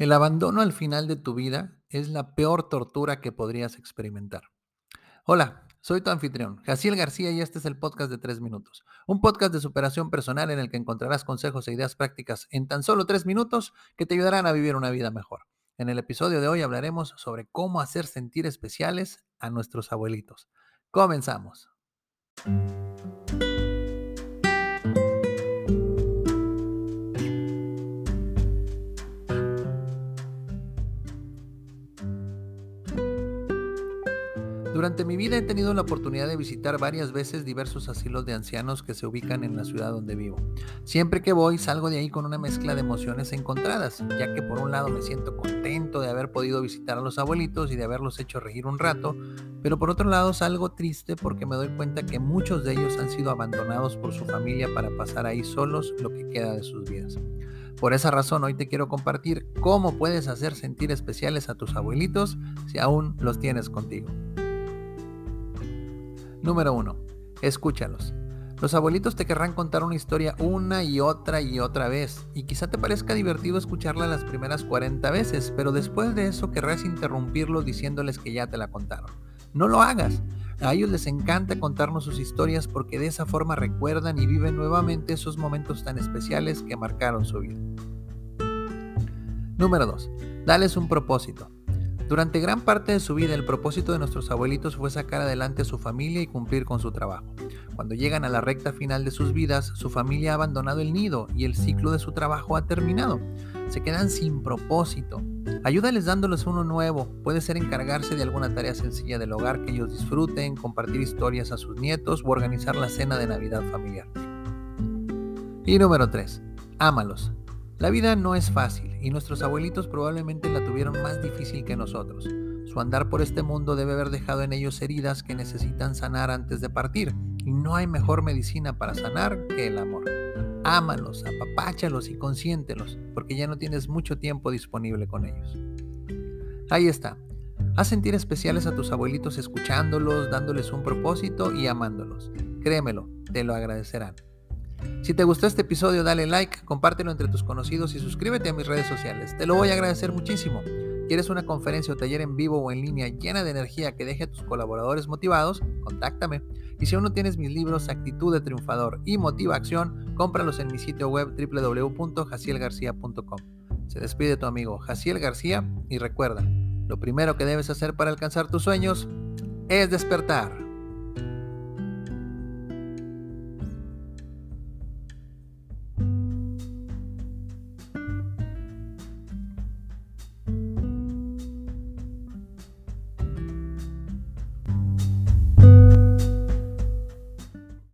El abandono al final de tu vida es la peor tortura que podrías experimentar. Hola, soy tu anfitrión, Jaciel García, y este es el podcast de 3 minutos. Un podcast de superación personal en el que encontrarás consejos e ideas prácticas en tan solo 3 minutos que te ayudarán a vivir una vida mejor. En el episodio de hoy hablaremos sobre cómo hacer sentir especiales a nuestros abuelitos. Comenzamos. Durante mi vida he tenido la oportunidad de visitar varias veces diversos asilos de ancianos que se ubican en la ciudad donde vivo. Siempre que voy salgo de ahí con una mezcla de emociones encontradas, ya que por un lado me siento contento de haber podido visitar a los abuelitos y de haberlos hecho reír un rato, pero por otro lado salgo triste porque me doy cuenta que muchos de ellos han sido abandonados por su familia para pasar ahí solos lo que queda de sus vidas. Por esa razón hoy te quiero compartir cómo puedes hacer sentir especiales a tus abuelitos si aún los tienes contigo. Número 1. Escúchalos. Los abuelitos te querrán contar una historia una y otra y otra vez, y quizá te parezca divertido escucharla las primeras 40 veces, pero después de eso querrás interrumpirlo diciéndoles que ya te la contaron. No lo hagas. A ellos les encanta contarnos sus historias porque de esa forma recuerdan y viven nuevamente esos momentos tan especiales que marcaron su vida. Número 2. Dales un propósito. Durante gran parte de su vida el propósito de nuestros abuelitos fue sacar adelante a su familia y cumplir con su trabajo. Cuando llegan a la recta final de sus vidas, su familia ha abandonado el nido y el ciclo de su trabajo ha terminado. Se quedan sin propósito. Ayúdales dándoles uno nuevo. Puede ser encargarse de alguna tarea sencilla del hogar que ellos disfruten, compartir historias a sus nietos o organizar la cena de Navidad familiar. Y número 3. Ámalos. La vida no es fácil y nuestros abuelitos probablemente la tuvieron más difícil que nosotros. Su andar por este mundo debe haber dejado en ellos heridas que necesitan sanar antes de partir, y no hay mejor medicina para sanar que el amor. Ámalos, apapáchalos y consiéntelos, porque ya no tienes mucho tiempo disponible con ellos. Ahí está. Haz sentir especiales a tus abuelitos escuchándolos, dándoles un propósito y amándolos. Créemelo, te lo agradecerán. Si te gustó este episodio, dale like, compártelo entre tus conocidos y suscríbete a mis redes sociales. Te lo voy a agradecer muchísimo. ¿Quieres una conferencia o taller en vivo o en línea llena de energía que deje a tus colaboradores motivados? Contáctame. Y si aún no tienes mis libros Actitud de Triunfador y Motiva Acción, cómpralos en mi sitio web www.jacielgarcía.com. Se despide tu amigo Jaciel García y recuerda, lo primero que debes hacer para alcanzar tus sueños es despertar.